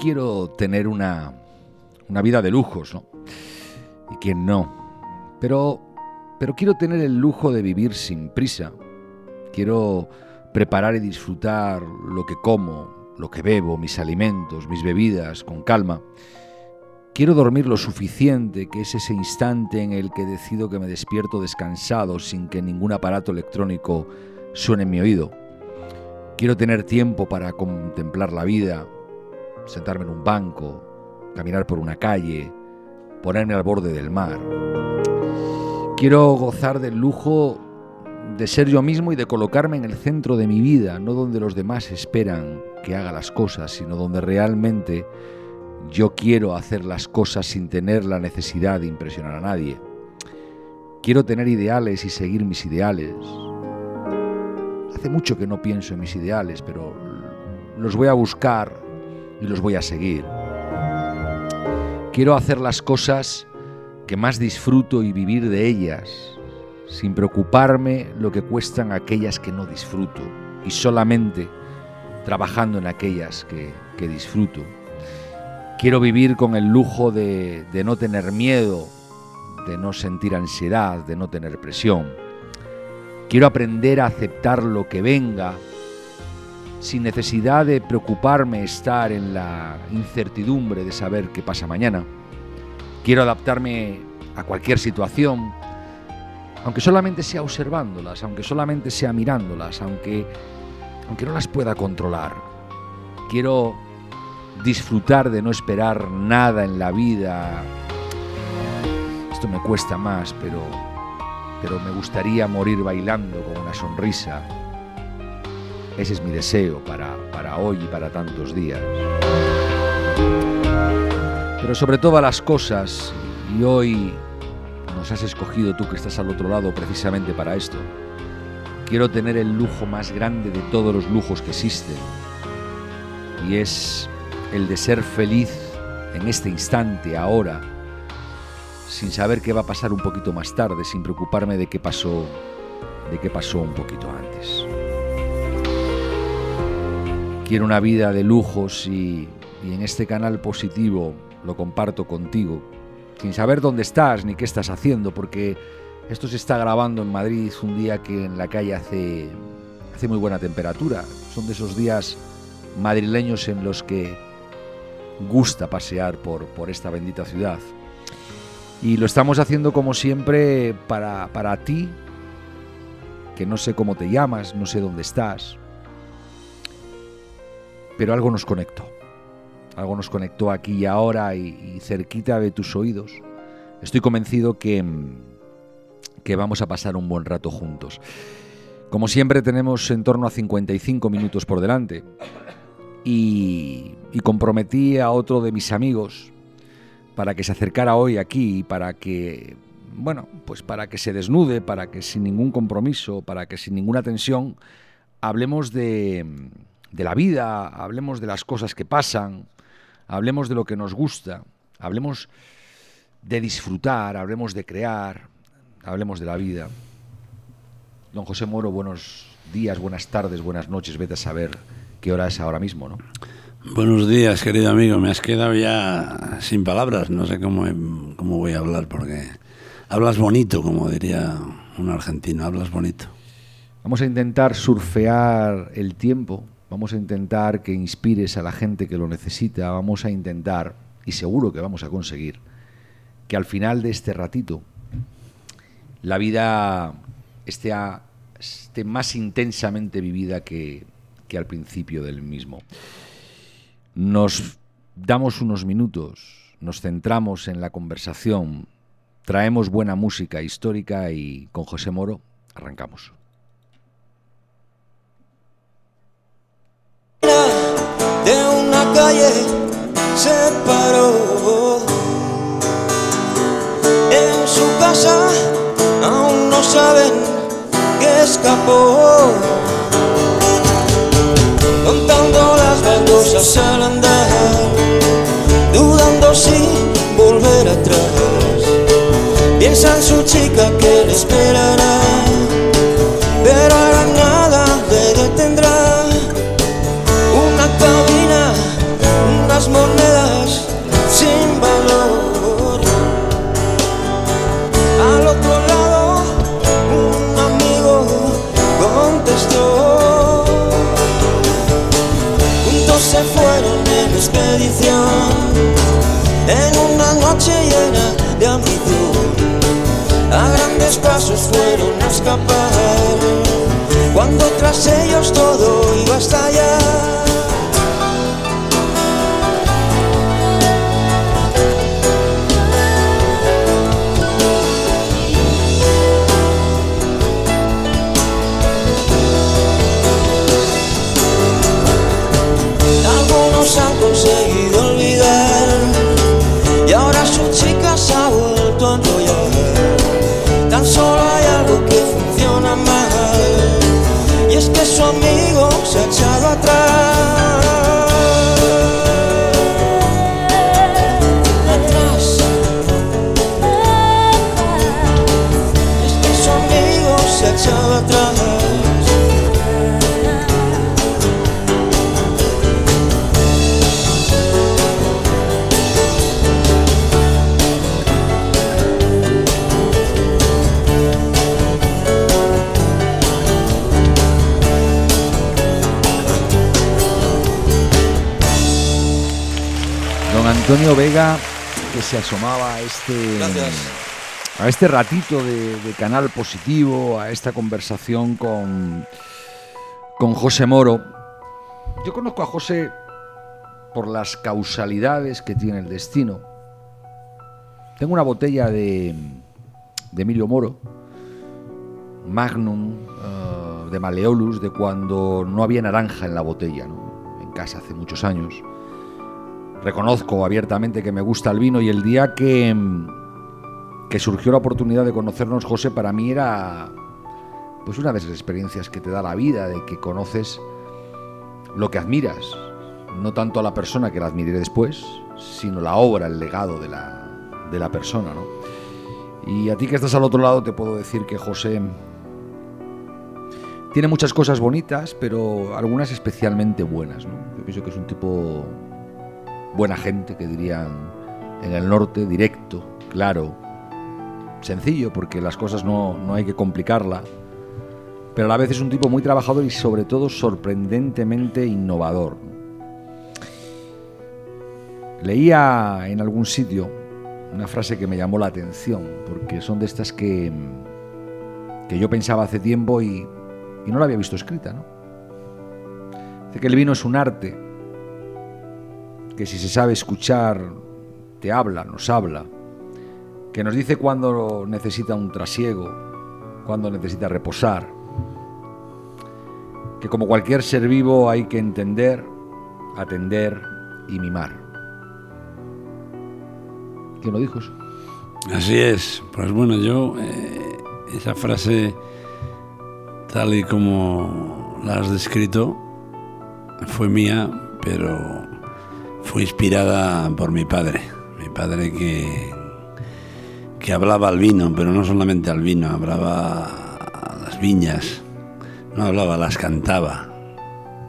quiero tener una, una vida de lujos, ¿no? Y quién no. Pero, pero quiero tener el lujo de vivir sin prisa. Quiero preparar y disfrutar lo que como, lo que bebo, mis alimentos, mis bebidas, con calma. Quiero dormir lo suficiente, que es ese instante en el que decido que me despierto descansado sin que ningún aparato electrónico suene en mi oído. Quiero tener tiempo para contemplar la vida, sentarme en un banco, caminar por una calle, ponerme al borde del mar. Quiero gozar del lujo de ser yo mismo y de colocarme en el centro de mi vida, no donde los demás esperan que haga las cosas, sino donde realmente yo quiero hacer las cosas sin tener la necesidad de impresionar a nadie. Quiero tener ideales y seguir mis ideales, Hace mucho que no pienso en mis ideales, pero los voy a buscar y los voy a seguir. Quiero hacer las cosas que más disfruto y vivir de ellas, sin preocuparme lo que cuestan aquellas que no disfruto y solamente trabajando en aquellas que, disfruto. Quiero vivir con el lujo de no tener miedo, de no sentir ansiedad, de no tener presión Quiero aprender a aceptar lo que venga sin necesidad de preocuparme estar en la incertidumbre de saber qué pasa mañana. Quiero adaptarme a cualquier situación, aunque solamente sea observándolas, aunque solamente sea mirándolas, aunque, aunque no las pueda controlar. Quiero disfrutar de no esperar nada en la vida. Esto me cuesta más, pero pero me gustaría morir bailando con una sonrisa. Ese es mi deseo para, para hoy y para tantos días. Pero sobre todas las cosas, y hoy nos has escogido tú que estás al otro lado precisamente para esto, quiero tener el lujo más grande de todos los lujos que existen, y es el de ser feliz en este instante, ahora, sin saber qué va a pasar un poquito más tarde, sin preocuparme de qué pasó, de qué pasó un poquito antes. Quiero una vida de lujos y, en este canal positivo lo comparto contigo, sin saber dónde estás ni qué estás haciendo, porque esto se está grabando en Madrid un día que en la calle hace, hace muy buena temperatura. Son de esos días madrileños en los que gusta pasear por, por esta bendita ciudad. Y lo estamos haciendo como siempre para, para ti, que no sé cómo te llamas, no sé dónde estás, pero algo nos conectó. Algo nos conectó aquí y ahora y, cerquita de tus oídos. Estoy convencido que, que vamos a pasar un buen rato juntos. Como siempre tenemos en torno a 55 minutos por delante y, y comprometí a otro de mis amigos, para que se acercara hoy aquí, para que, bueno, pues para que se desnude, para que sin ningún compromiso, para que sin ninguna tensión, hablemos de, de la vida, hablemos de las cosas que pasan, hablemos de lo que nos gusta, hablemos de disfrutar, hablemos de crear, hablemos de la vida. Don José Moro, buenos días, buenas tardes, buenas noches, vete a saber qué hora es ahora mismo, ¿no? Buenos días, querido amigo. Me has quedado ya sin palabras. No sé cómo, cómo voy a hablar porque hablas bonito, como diría un argentino. Hablas bonito. Vamos a intentar surfear el tiempo. Vamos a intentar que inspires a la gente que lo necesita. Vamos a intentar, y seguro que vamos a conseguir, que al final de este ratito la vida esté, más intensamente vivida que al principio del mismo. Nos damos unos minutos, nos centramos en la conversación, traemos buena música histórica y con José Moro arrancamos. Una calle se paró. En su casa aún no saben que escapó. Contando baldosas al andar, dudando si volver atrás. Piensa en su chica que le esperará, las monedas sin valor. Al otro lado, un amigo contestó. Juntos se fueron en expedición, en una noche llena de ambición. A grandes pasos fueron a escapar, cuando tras ellos todo iba a estallar. Antonio Vega, que se asomaba a este, Gracias. a este ratito de, de canal positivo, a esta conversación con, con José Moro. Yo conozco a José por las causalidades que tiene el destino. Tengo una botella de, de Emilio Moro, Magnum, eh, de Maleolus, de cuando no había naranja en la botella, ¿no? en casa hace muchos años. Reconozco abiertamente que me gusta el vino y el día que, que surgió la oportunidad de conocernos, José, para mí era pues una de esas experiencias que te da la vida, de que conoces lo que admiras, no tanto a la persona que la admiré después, sino la obra, el legado de la, de la persona. ¿no? Y a ti que estás al otro lado te puedo decir que José tiene muchas cosas bonitas, pero algunas especialmente buenas. ¿no? Yo pienso que es un tipo buena gente, que dirían en el norte, directo, claro, sencillo, porque las cosas no, no hay que complicarla, pero a la vez es un tipo muy trabajador y sobre todo sorprendentemente innovador. Leía en algún sitio una frase que me llamó la atención, porque son de estas que, que yo pensaba hace tiempo y, y no la había visto escrita. ¿no? Dice que el vino es un arte, que si se sabe escuchar, te habla, nos habla, que nos dice cuando necesita un trasiego, cuando necesita reposar, que como cualquier ser vivo hay que entender, atender y mimar. ¿Quién lo dijo eso? Así es. Pues bueno, yo eh, esa frase, tal y como la has descrito, fue mía, pero fue inspirada por mi padre. Mi padre que, que hablaba al vino, pero no solamente al vino, hablaba a las viñas. No hablaba, las cantaba,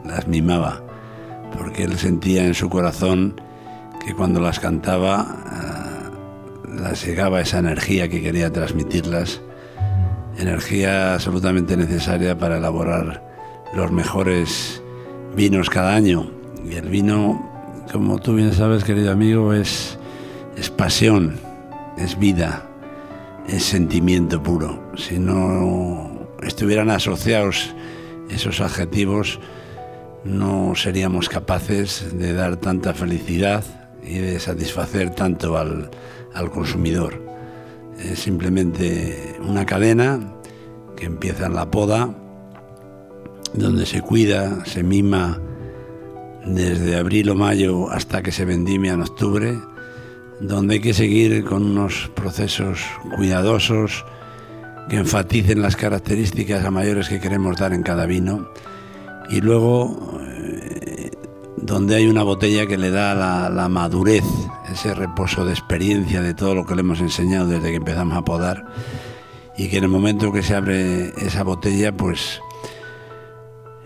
las mimaba, porque él sentía en su corazón que cuando las cantaba eh, las llegaba esa energía que quería transmitirlas, energía absolutamente necesaria para elaborar los mejores vinos cada año. Y el vino, como tú bien sabes, querido amigo, es, es pasión, es vida, es sentimiento puro. Si no estuvieran asociados esos adjetivos, no seríamos capaces de dar tanta felicidad y de satisfacer tanto al, al consumidor. Es simplemente una cadena que empieza en la poda, donde se cuida, se mima desde abril o mayo hasta que se vendimia en octubre, donde hay que seguir con unos procesos cuidadosos que enfaticen las características a mayores que queremos dar en cada vino. Y luego eh, donde hay una botella que le da la, la, madurez, ese reposo de experiencia de todo lo que le hemos enseñado desde que empezamos a podar. Y que en el momento que se abre esa botella pues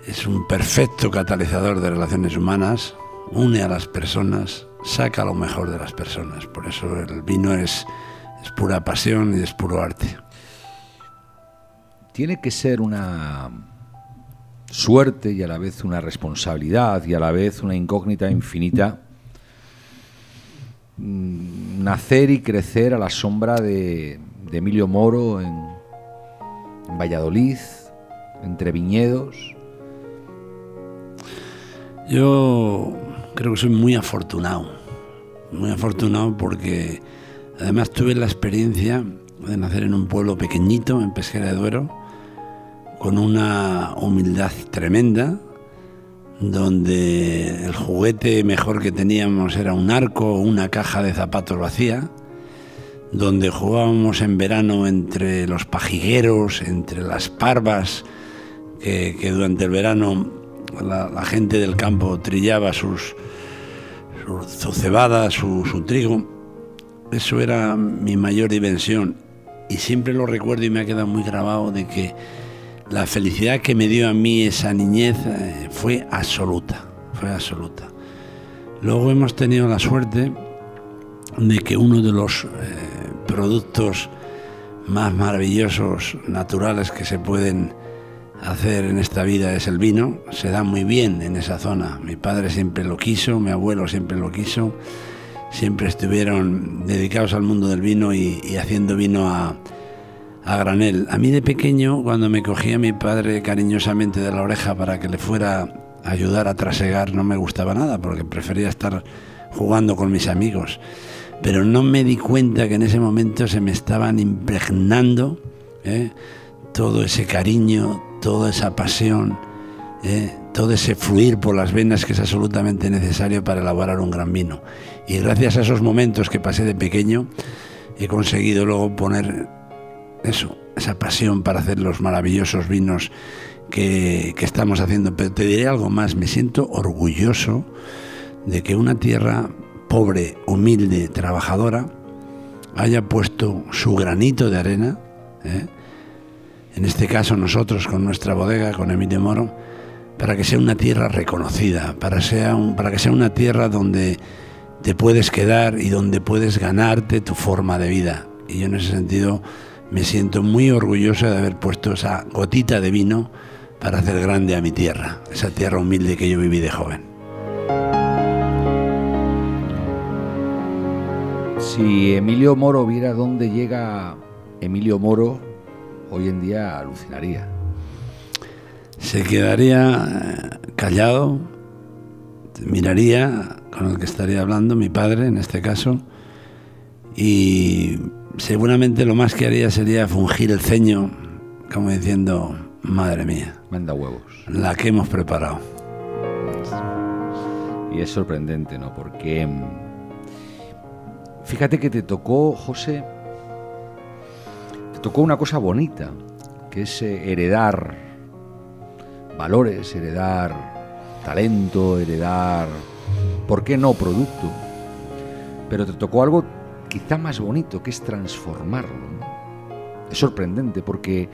es un perfecto catalizador de relaciones humanas, une a las personas, saca lo mejor de las personas. Por eso el vino es, pura pasión y es puro arte. Tiene que ser una, suerte y a la vez una responsabilidad y a la vez una incógnita infinita. Mm, nacer y crecer a la sombra de, Emilio Moro en, en Valladolid, entre viñedos. Yo creo que soy muy afortunado, muy afortunado porque además tuve la experiencia de nacer en un pueblo pequeñito, en Pesquera de Duero, con una humildad tremenda, donde el juguete mejor que teníamos era un arco o una caja de zapatos vacía, donde jugábamos en verano entre los pajigueros, entre las parvas, que, durante el verano la, gente del campo trillaba sus, su, cebada, su, su trigo. Eso era mi mayor dimensión y siempre lo recuerdo y me ha quedado muy grabado de que la felicidad que me dio a mí esa niñez eh, fue absoluta, fue absoluta. Luego hemos tenido la suerte de que uno de los eh, productos más maravillosos, naturales que se pueden hacer en esta vida es el vino. Se da muy bien en esa zona. Mi padre siempre lo quiso, mi abuelo siempre lo quiso. Siempre estuvieron dedicados al mundo del vino y haciendo vino a, a granel. A mí de pequeño, cuando me cogía mi padre cariñosamente de la oreja para que le fuera a ayudar a trasegar, no me gustaba nada, porque prefería estar jugando con mis amigos. Pero no me di cuenta que en ese momento se me estaban impregnando ¿eh? todo ese cariño, toda esa pasión, ¿eh? todo ese fluir por las venas que es absolutamente necesario para elaborar un gran vino. Y gracias a esos momentos que pasé de pequeño, he conseguido luego poner eso, esa pasión para hacer los maravillosos vinos que, estamos haciendo. Pero te diré algo más, me siento orgulloso de que una tierra pobre, humilde, trabajadora, haya puesto su granito de arena, ¿eh? En este caso nosotros con nuestra bodega, con Emilio Moro, para que sea una tierra reconocida, para, sea para que sea una tierra donde te puedes quedar y donde puedes ganarte tu forma de vida. Y yo en ese sentido me siento muy orgulloso de haber puesto esa gotita de vino para hacer grande a mi tierra, esa tierra humilde que yo viví de joven. Si Emilio Moro viera dónde llega Emilio Moro, hoy en día alucinaría. Se quedaría eh, callado, miraría con el que estaría hablando, mi padre en este caso, y seguramente lo más que haría sería fungir el ceño, como diciendo, madre mía. Manda huevos. La que hemos preparado. Y es sorprendente, ¿no? Porque mm, fíjate que te tocó, José, tocó una cosa bonita, que es eh, heredar valores, heredar talento, heredar, ¿por qué no producto? Pero te tocó algo quizá más bonito, que es transformarlo. Es sorprendente porque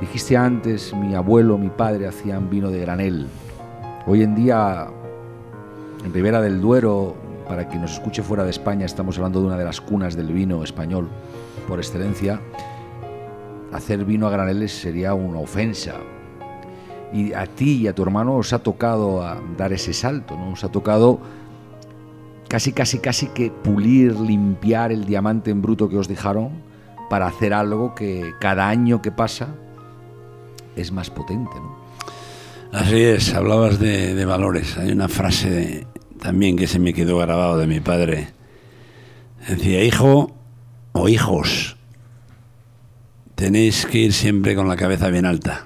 dijiste antes, mi abuelo, mi padre hacían vino de granel. Hoy en día, en Ribera del Duero, para quien nos escuche fuera de España, estamos hablando de una de las cunas del vino español por excelencia. Hacer vino a graneles sería una ofensa. Y a ti y a tu hermano os ha tocado dar ese salto, ¿no? Os ha tocado casi, casi, casi que pulir, limpiar el diamante en bruto que os dejaron para hacer algo que cada año que pasa es más potente. ¿no? Así es, hablabas de, valores. Hay una frase también que se me quedó grabado de mi padre. Decía, hijo o hijos, tenéis que ir siempre con la cabeza bien alta.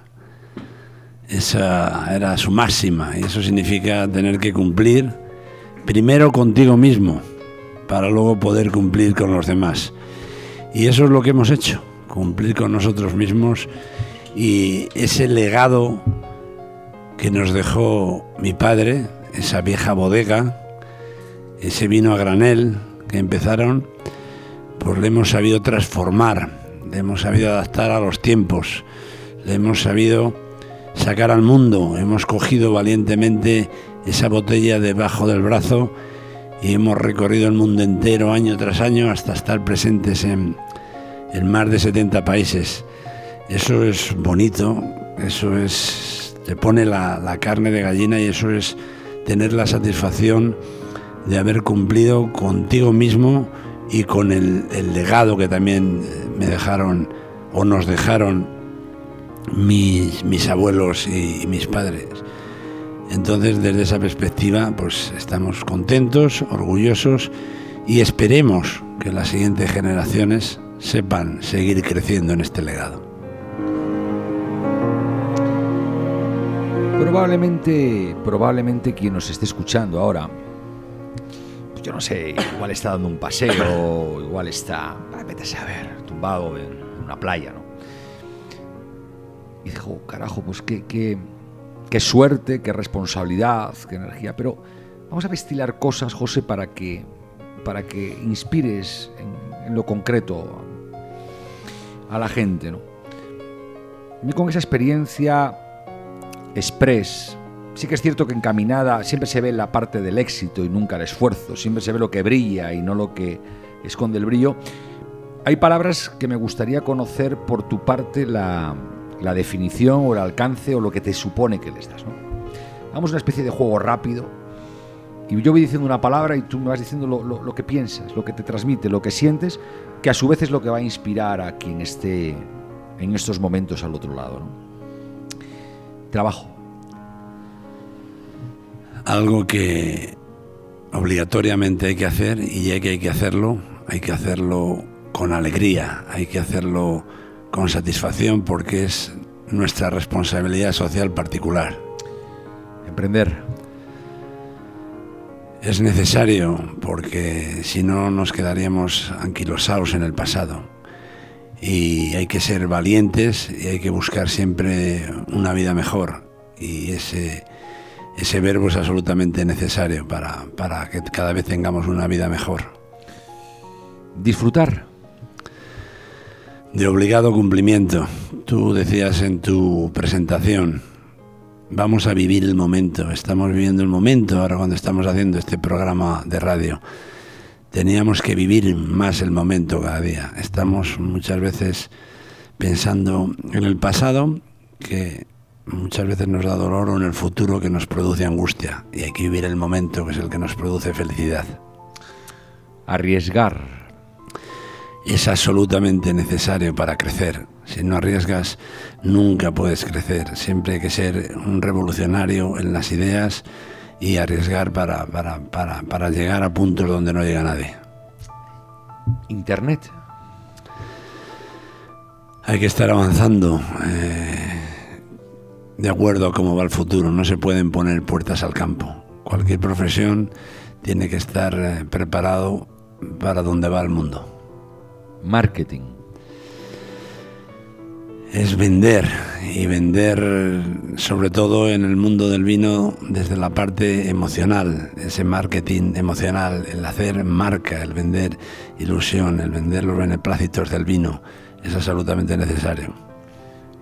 Esa era su máxima y eso significa tener que cumplir primero contigo mismo, para luego poder cumplir con los demás. Y eso es lo que hemos hecho, cumplir con nosotros mismos y ese legado que nos dejó mi padre, esa vieja bodega, ese vino a granel que empezaron, pues le hemos sabido transformar, le hemos sabido adaptar a los tiempos, le hemos sabido sacar al mundo, hemos cogido valientemente esa botella debajo del brazo y hemos recorrido el mundo entero año tras año hasta estar presentes en, en más de 70 países. Eso es bonito, eso es te pone la, la carne de gallina y eso es tener la satisfacción de haber cumplido contigo mismo y con el, legado que también me dejaron o nos dejaron mis, mis abuelos y, y mis padres. Entonces, desde esa perspectiva, pues estamos contentos, orgullosos y esperemos que las siguientes generaciones sepan seguir creciendo en este legado. Probablemente, probablemente quien nos esté escuchando ahora, yo no sé, igual está dando un paseo, igual está, vete a saber, tumbado en una playa, ¿no? Y dijo, carajo, pues qué, qué, qué suerte, qué responsabilidad, qué energía. Pero vamos a destilar cosas, José, para que, para que inspires en, en lo concreto a la gente, ¿no? A mí con esa experiencia express, sí que es cierto que encaminada siempre se ve la parte del éxito y nunca el esfuerzo, siempre se ve lo que brilla y no lo que esconde el brillo. Hay palabras que me gustaría conocer por tu parte la, definición o el alcance o lo que te supone que les das. ¿no? Hagamos una especie de juego rápido y yo voy diciendo una palabra y tú me vas diciendo lo, que piensas, lo que te transmite, lo que sientes, que a su vez es lo que va a inspirar a quien esté en estos momentos al otro lado. Trabajo. Algo que obligatoriamente hay que hacer y ya que hay que hacerlo, hay que hacerlo con alegría, hay que hacerlo con satisfacción porque es nuestra responsabilidad social particular. Emprender. Es necesario porque si no nos quedaríamos anquilosados en el pasado. Y hay que ser valientes y hay que buscar siempre una vida mejor. Y ese, ese verbo es absolutamente necesario para, para que cada vez tengamos una vida mejor. Disfrutar de obligado cumplimiento. Tú decías en tu presentación, vamos a vivir el momento, estamos viviendo el momento ahora cuando estamos haciendo este programa de radio. Teníamos que vivir más el momento cada día. Estamos muchas veces pensando en el pasado, que muchas veces nos da dolor, o en el futuro, que nos produce angustia. Y hay que vivir el momento, que es el que nos produce felicidad. Arriesgar es absolutamente necesario para crecer. Si no arriesgas, nunca puedes crecer. Siempre hay que ser un revolucionario en las ideas y arriesgar para, para, para, para llegar a puntos donde no llega nadie. Internet. Hay que estar avanzando eh, de acuerdo a cómo va el futuro. No se pueden poner puertas al campo. Cualquier profesión tiene que estar eh, preparado para donde va el mundo marketing? Es vender y vender sobre todo en el mundo del vino desde la parte emocional, ese marketing emocional, el hacer marca, el vender ilusión, el vender los beneplácitos del vino, es absolutamente necesario.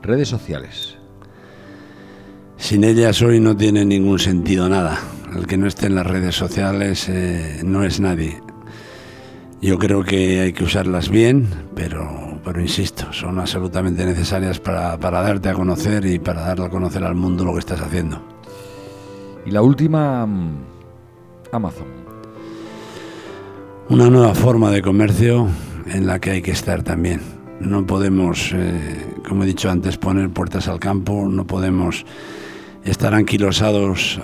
Redes sociales. Sin ellas hoy no tiene ningún sentido nada. El que no esté en las redes sociales eh, no es nadie. Yo creo que hay que usarlas bien, pero, pero insisto, son absolutamente necesarias para, para, darte a conocer y para darle a conocer al mundo lo que estás haciendo. Y la última, mm, Amazon. Una nueva forma de comercio en la que hay que estar también. No podemos, eh, como he dicho antes, poner puertas al campo, no podemos estar anquilosados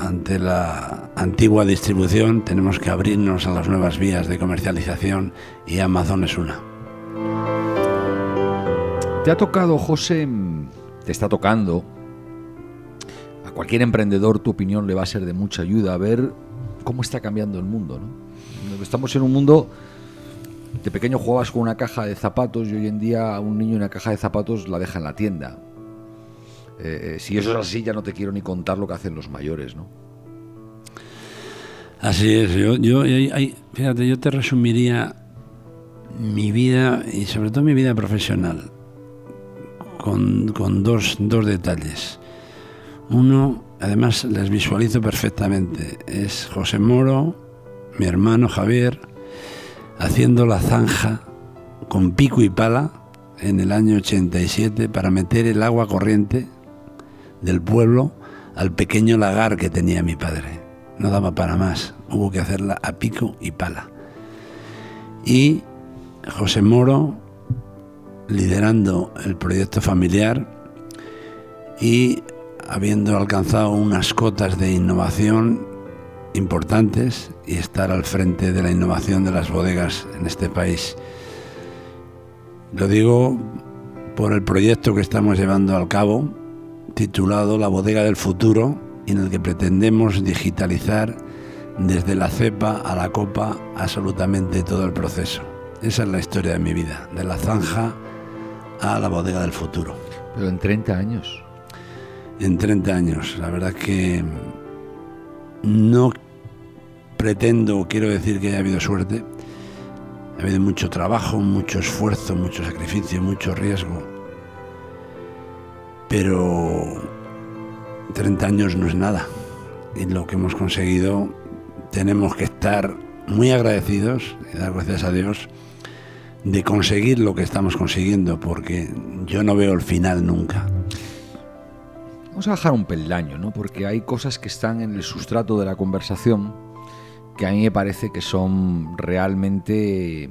ante la antigua distribución, tenemos que abrirnos a las nuevas vías de comercialización y Amazon es una. Te ha tocado, José, te está tocando, a cualquier emprendedor tu opinión le va a ser de mucha ayuda a ver cómo está cambiando el mundo. ¿no? Estamos en un mundo, de pequeño jugabas con una caja de zapatos y hoy en día un niño una caja de zapatos la deja en la tienda eh, si eso es así, ya no te quiero ni contar lo que hacen los mayores, ¿no? Así es, yo, yo fíjate, yo te resumiría mi vida y sobre todo mi vida profesional con, con dos, dos detalles. Uno, además les visualizo perfectamente, es José Moro, mi hermano Javier, haciendo la zanja con pico y pala en el año 87 para meter el agua corriente del pueblo al pequeño lagar que tenía mi padre. No daba para más, hubo que hacerla a pico y pala. Y José Moro liderando el proyecto familiar y habiendo alcanzado unas cotas de innovación importantes y estar al frente de la innovación de las bodegas en este país. Lo digo por el proyecto que estamos llevando al cabo, titulado La bodega del futuro, en el que pretendemos digitalizar desde la cepa a la copa absolutamente todo el proceso. Esa es la historia de mi vida, de la zanja a la bodega del futuro. Pero en 30 años. En 30 años, la verdad que no pretendo, quiero decir que haya habido suerte. Ha habido mucho trabajo, mucho esfuerzo, mucho sacrificio, mucho riesgo. Pero 30 años no es nada. Y lo que hemos conseguido tenemos que estar muy agradecidos y dar gracias a Dios de conseguir lo que estamos consiguiendo, porque yo no veo el final nunca. Vamos a bajar un peldaño, ¿no? Porque hay cosas que están en el sustrato de la conversación que a mí me parece que son realmente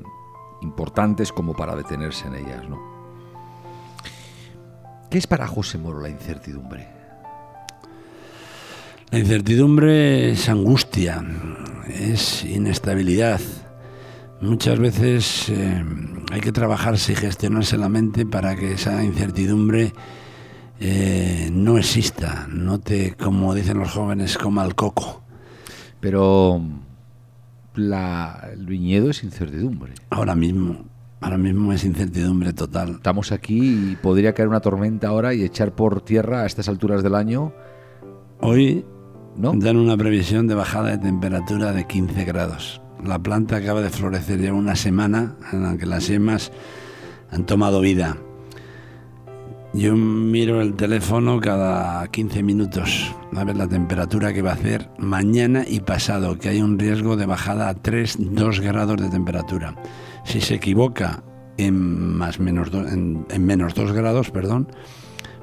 importantes como para detenerse en ellas, ¿no? ¿Qué es para José Moro la incertidumbre? La incertidumbre es angustia, es inestabilidad. Muchas veces eh, hay que trabajarse y gestionarse la mente para que esa incertidumbre eh, no exista, no te, como dicen los jóvenes, coma el coco. Pero la, el viñedo es incertidumbre. Ahora mismo, ahora mismo es incertidumbre total. Estamos aquí y podría caer una tormenta ahora y echar por tierra a estas alturas del año. Hoy ¿no? dan una previsión de bajada de temperatura de 15 grados. La planta acaba de florecer ya una semana en la que las yemas han tomado vida. Yo miro el teléfono cada 15 minutos a ver la temperatura que va a hacer mañana y pasado, que hay un riesgo de bajada a 3, 2 grados de temperatura. Si se equivoca en, más menos en, en menos 2 grados, perdón,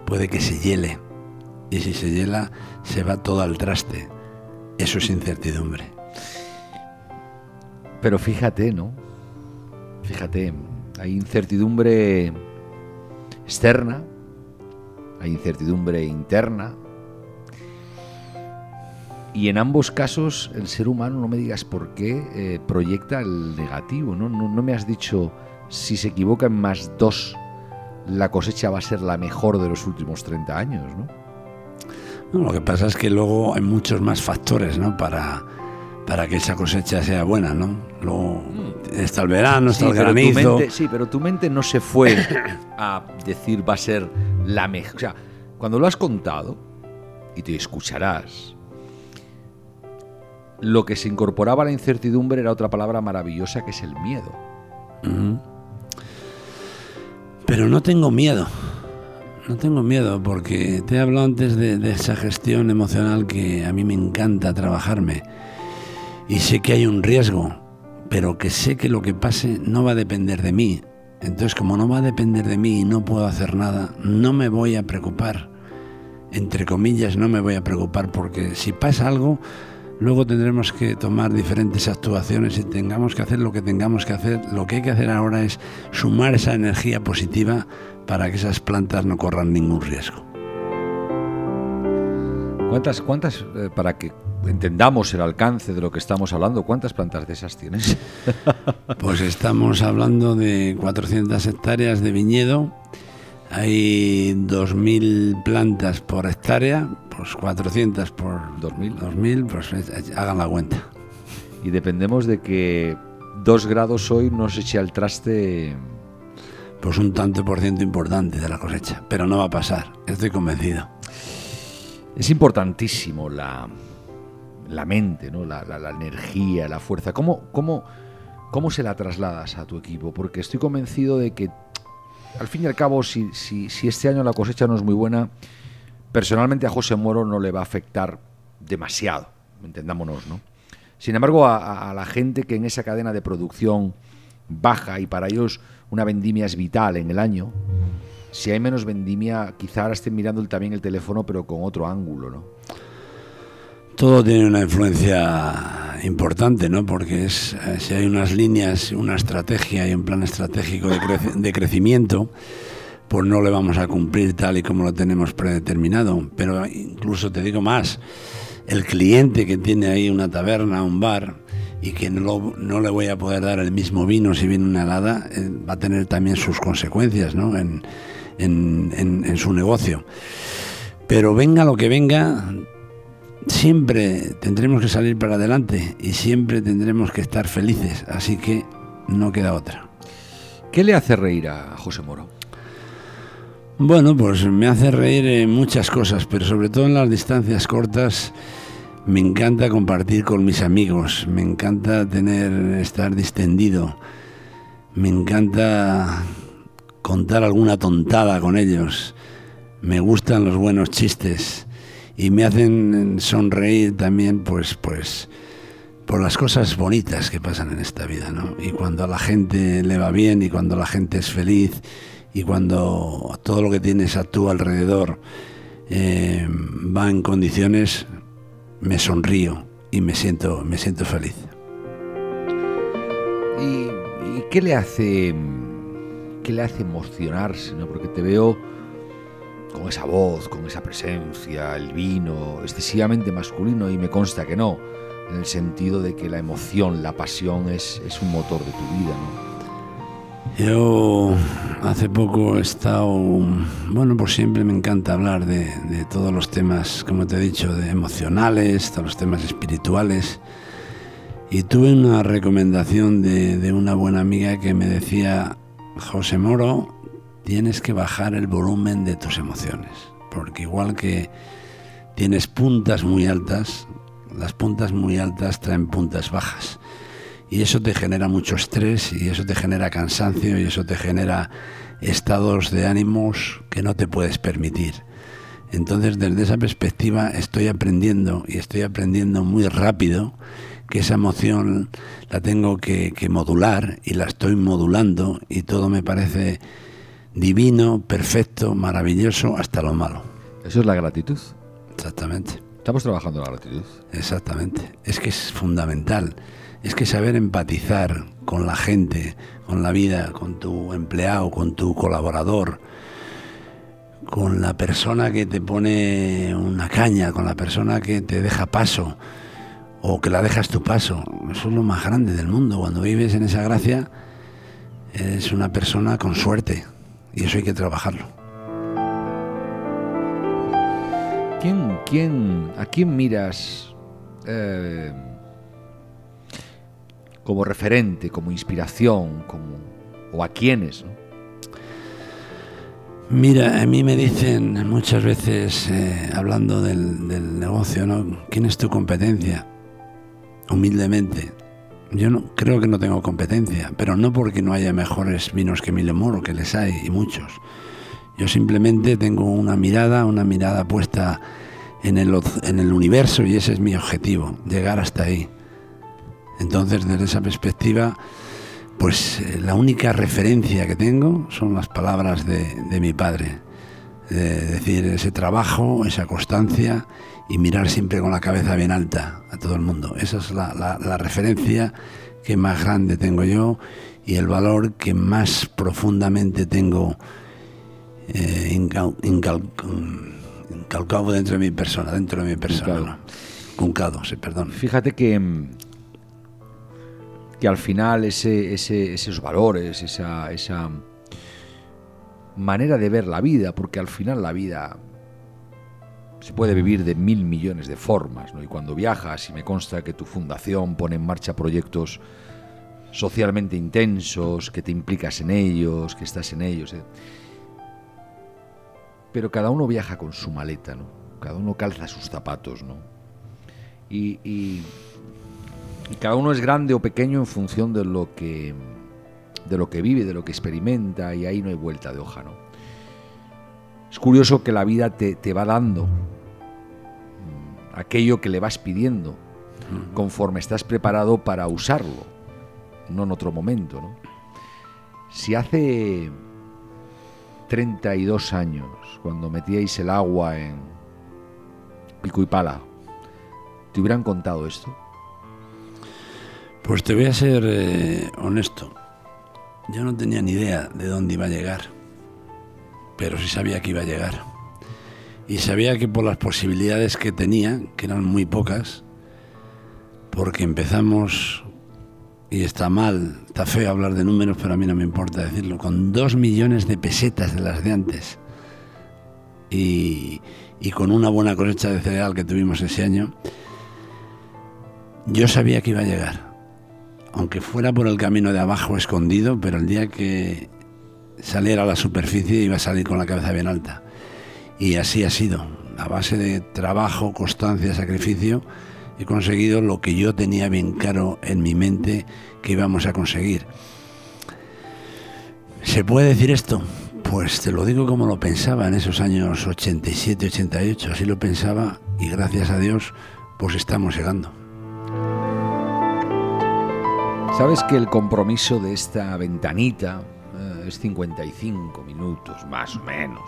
puede que se hiele. Y si se hiela, se va todo al traste. Eso es incertidumbre. Pero fíjate, ¿no? Fíjate, hay incertidumbre externa, hay incertidumbre interna. Y en ambos casos el ser humano, no me digas por qué, eh, proyecta el negativo. ¿no? No, no me has dicho si se equivoca en más dos, la cosecha va a ser la mejor de los últimos 30 años, ¿no? No, lo que pasa es que luego hay muchos más factores, ¿no? Para, para que esa cosecha sea buena, ¿no? Luego está el verano, está Sí, el granizo. mente- sí, pero tu mente no se fue a decir va a ser la mejor. O sea, cuando lo has contado, y te escucharás, lo que se incorporaba a la incertidumbre era otra palabra maravillosa que es el miedo. Pero no tengo miedo. No tengo miedo porque te he hablado antes de, de esa gestión emocional que a mí me encanta trabajarme. Y sé que hay un riesgo, pero que sé que lo que pase no va a depender de mí. Entonces, como no va a depender de mí y no puedo hacer nada, no me voy a preocupar. Entre comillas, no me voy a preocupar porque si pasa algo, luego tendremos que tomar diferentes actuaciones y tengamos que hacer lo que tengamos que hacer. Lo que hay que hacer ahora es sumar esa energía positiva para que esas plantas no corran ningún riesgo. ¿Cuántas, cuántas, eh, para que entendamos el alcance de lo que estamos hablando, cuántas plantas de esas tienes? Pues estamos hablando de 400 hectáreas de viñedo. Hay 2.000 plantas por hectárea, pues 400 por 2.000. 2.000, pues hagan la cuenta. y dependemos de que dos grados hoy nos eche al traste. Pues un tanto por ciento importante de la cosecha, pero no va a pasar, estoy convencido. Es importantísimo la, la mente, ¿no? la, la- la energía, la fuerza. ¿Cómo, cómo, ¿Cómo se la trasladas a tu equipo? Porque estoy convencido de que, al fin y al cabo, si, si, si este año la cosecha no es muy buena, personalmente a José Moro no le va a afectar demasiado, entendámonos, ¿no? Sin embargo, a, la gente que en esa cadena de producción baja y para ellos una vendimia es vital en el año, si hay menos vendimia, quizá ahora estén mirando también el teléfono, pero con otro ángulo, ¿no? Todo tiene una influencia importante, ¿no? Porque es, eh, si hay unas líneas, una estrategia y un plan estratégico de, crecimiento, pues no le vamos a cumplir tal y como lo tenemos predeterminado. Pero incluso te digo más, el cliente que tiene ahí una taberna, un bar, y que no, le voy a poder dar el mismo vino si viene una helada, eh, va a tener también sus consecuencias ¿no? en, su negocio. Pero venga lo que venga, siempre tendremos que salir para adelante y siempre tendremos que estar felices, así que no queda otra. ¿Qué le hace reír a José Moro? Bueno, pues me hace reír en muchas cosas, pero sobre todo en las distancias cortas me encanta compartir con mis amigos, me encanta tener estar distendido, me encanta contar alguna tontada con ellos. Me gustan los buenos chistes y me hacen sonreír también pues pues por las cosas bonitas que pasan en esta vida, ¿no? Y cuando a la gente le va bien y cuando la gente es feliz y cuando todo lo que tienes a tu alrededor eh, va en condiciones, me sonrío y me siento, me siento feliz. ¿Y, qué le hace qué le hace emocionarse? ¿no? Porque te veo con esa voz, con esa presencia, el vino, excesivamente masculino y me consta que no, en el sentido de que la emoción, la pasión es, un motor de tu vida, ¿no? Yo hace poco he estado, bueno, por siempre me encanta hablar de, todos los temas, como te he dicho, de emocionales, todos los temas espirituales. Y tuve una recomendación de una buena amiga que me decía, José Moro, tienes que bajar el volumen de tus emociones, porque igual que tienes puntas muy altas, las puntas muy altas traen puntas bajas y eso te genera mucho estrés y eso te genera cansancio y eso te genera estados de ánimos que no te puedes permitir. Entonces desde esa perspectiva estoy aprendiendo y estoy aprendiendo muy rápido que esa emoción la tengo que, modular y la estoy modulando y todo me parece divino, perfecto, maravilloso, hasta lo malo. Eso es la gratitud. Exactamente. Estamos trabajando la gratitud. Exactamente. Es que es fundamental es que saber empatizar con la gente, con la vida, con tu empleado, con tu colaborador, con la persona que te pone una caña, con la persona que te deja paso o que la dejas tu paso. Eso es lo más grande del mundo. Cuando vives en esa gracia, eres una persona con suerte y eso hay que trabajarlo. ¿Quién, quién, ¿A quién miras? Eh, como referente, como inspiración, como, o a quiénes? Mira, a mí me dicen muchas veces, eh, hablando del, negocio, ¿no? ¿quién es tu competencia? Humildemente. Yo no, creo que no tengo competencia, pero no porque no haya mejores vinos que Moro, que les hay, y muchos. Yo simplemente tengo una mirada, una mirada puesta en el, en el universo y ese es mi objetivo, llegar hasta ahí. Entonces, desde esa perspectiva, pues eh, la única referencia que tengo son las palabras de, mi padre. Es decir, ese trabajo, esa constancia y mirar siempre con la cabeza bien alta a todo el mundo. Esa es la, referencia que más grande tengo yo y el valor que más profundamente tengo eh, incalcado dentro de mi persona, dentro de mi persona. Cuncado, sí, perdón. Fíjate que mm, que al final ese, esos valores, esa, esa manera de ver la vida, porque al final la vida se puede vivir de mil millones de formas, ¿no? Y cuando viajas y me consta que tu fundación pone en marcha proyectos socialmente intensos, que te implicas en ellos, que estás en ellos. ¿eh? Pero cada uno viaja con su maleta, ¿no? Cada uno calza sus zapatos, ¿no? y y cada uno es grande o pequeño en función de lo que, de lo que vive, de lo que experimenta, y ahí no hay vuelta de hoja, ¿no? Es curioso que la vida te, va dando aquello que le vas pidiendo conforme estás preparado para usarlo, no en otro momento, ¿no? Si hace 32 años, cuando metíais el agua en pico y pala, ¿te hubieran contado esto? Pues te voy a ser eh, honesto. Yo no tenía ni idea de dónde iba a llegar, pero sí sabía que iba a llegar. Y sabía que por las posibilidades que tenía, que eran muy pocas, porque empezamos, y está mal, está feo hablar de números, pero a mí no me importa decirlo, con dos millones de pesetas de las de antes y, con una buena cosecha de cereal que tuvimos ese año, yo sabía que iba a llegar aunque fuera por el camino de abajo escondido, pero el día que saliera a la superficie iba a salir con la cabeza bien alta. Y así ha sido. A base de trabajo, constancia, sacrificio, he conseguido lo que yo tenía bien claro en mi mente que íbamos a conseguir. ¿Se puede decir esto? Pues te lo digo como lo pensaba en esos años 87, 88, así lo pensaba y gracias a Dios pues estamos llegando. Sabes que el compromiso de esta ventanita eh, es 55 minutos, más o menos,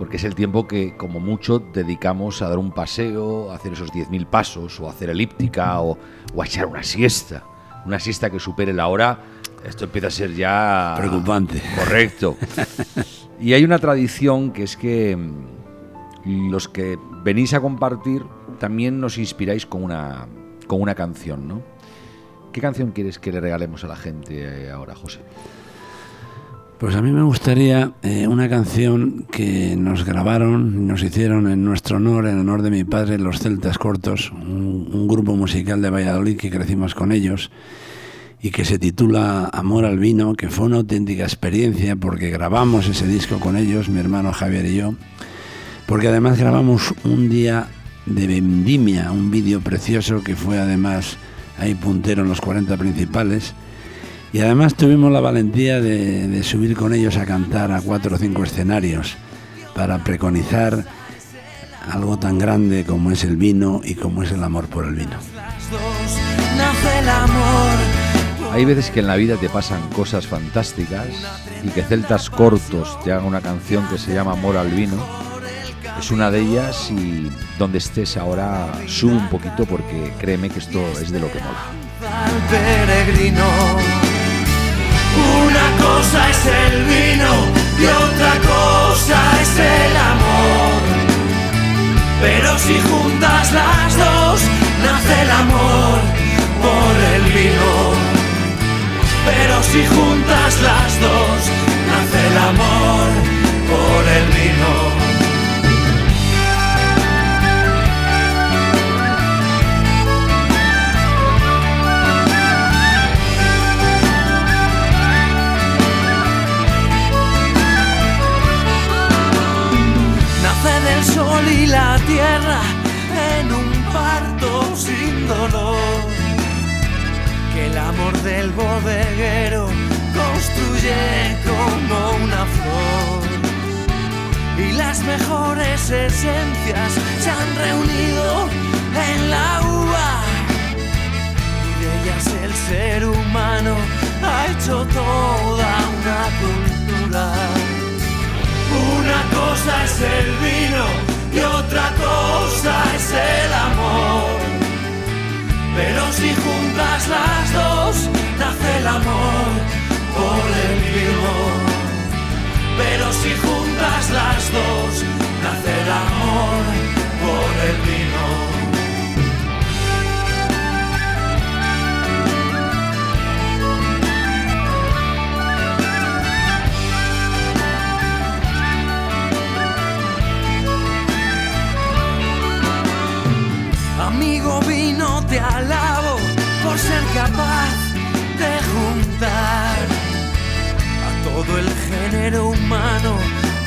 porque es el tiempo que como mucho dedicamos a dar un paseo, a hacer esos 10.000 pasos, o a hacer elíptica, o, o a echar una siesta. Una siesta que supere la hora, esto empieza a ser ya... Preocupante. Correcto. Y hay una tradición que es que mm, los que venís a compartir también nos inspiráis con una, con una canción, ¿no? ¿Qué canción quieres que le regalemos a la gente eh, ahora, José? Pues a mí me gustaría eh, una canción que nos grabaron, nos hicieron en nuestro honor, en honor de mi padre, los Celtas Cortos, un, un grupo musical de Valladolid que crecimos con ellos y que se titula Amor al Vino, que fue una auténtica experiencia porque grabamos ese disco con ellos, mi hermano Javier y yo, porque además grabamos un día de vendimia, un vídeo precioso que fue además ahí puntero en los 40 principales. Y además tuvimos la valentía de, de, subir con ellos a cantar a cuatro o cinco escenarios para preconizar algo tan grande como es el vino y como es el amor por el vino. Hay veces que en la vida te pasan cosas fantásticas y que Celtas Cortos te hagan una canción que se llama Amor al Vino. Es una de ellas y donde estés ahora sube un poquito porque créeme que esto es de lo que mola. Una cosa es el vino y otra cosa es el amor. Pero si juntas las dos, nace el amor por el vino. Pero si juntas las dos, nace el amor por el vino. Y la tierra en un parto sin dolor que el amor del bodeguero construye como una flor. Y las mejores esencias se han reunido en la uva. Y de ellas el ser humano ha hecho toda una cultura. Una cosa es el vino y otra cosa es el amor. Pero si juntas las dos, nace el amor por el vino. Pero si juntas las dos, nace el amor por el vino. Amigo vino, te alabo por ser capaz de juntar a todo el género humano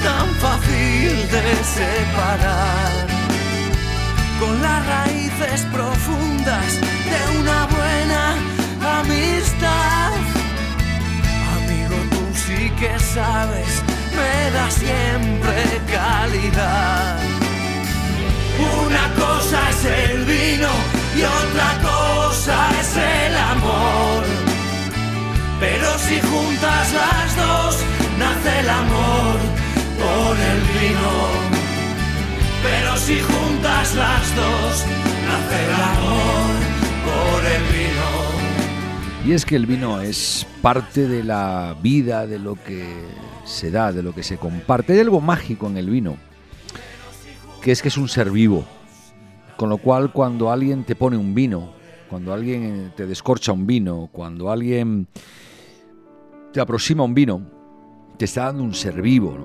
tan fácil de separar. Con las raíces profundas de una buena amistad. Amigo, tú sí que sabes, me da siempre calidad. Una cosa es el vino y otra cosa es el amor. Pero si juntas las dos, nace el amor por el vino. Pero si juntas las dos, nace el amor por el vino. Y es que el vino es parte de la vida, de lo que se da, de lo que se comparte. Hay algo mágico en el vino que es que es un ser vivo. Con lo cual, cuando alguien te pone un vino, cuando alguien te descorcha un vino, cuando alguien te aproxima un vino, te está dando un ser vivo.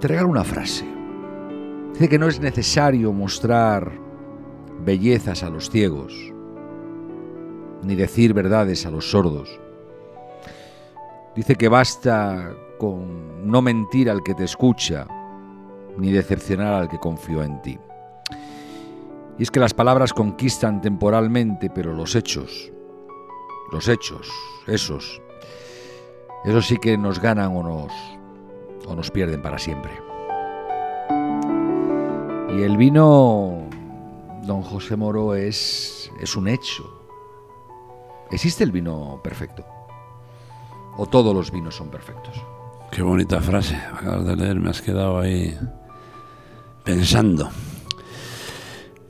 Te regalo una frase. Dice que no es necesario mostrar bellezas a los ciegos, ni decir verdades a los sordos. Dice que basta con no mentir al que te escucha, ni decepcionar al que confió en ti. Y es que las palabras conquistan temporalmente, pero los hechos, los hechos, esos, esos sí que nos ganan o nos, o nos pierden para siempre. Y el vino, don José Moro, es, es un hecho. ¿Existe el vino perfecto? ¿O todos los vinos son perfectos? Qué bonita frase, acabas de leer, me has quedado ahí pensando.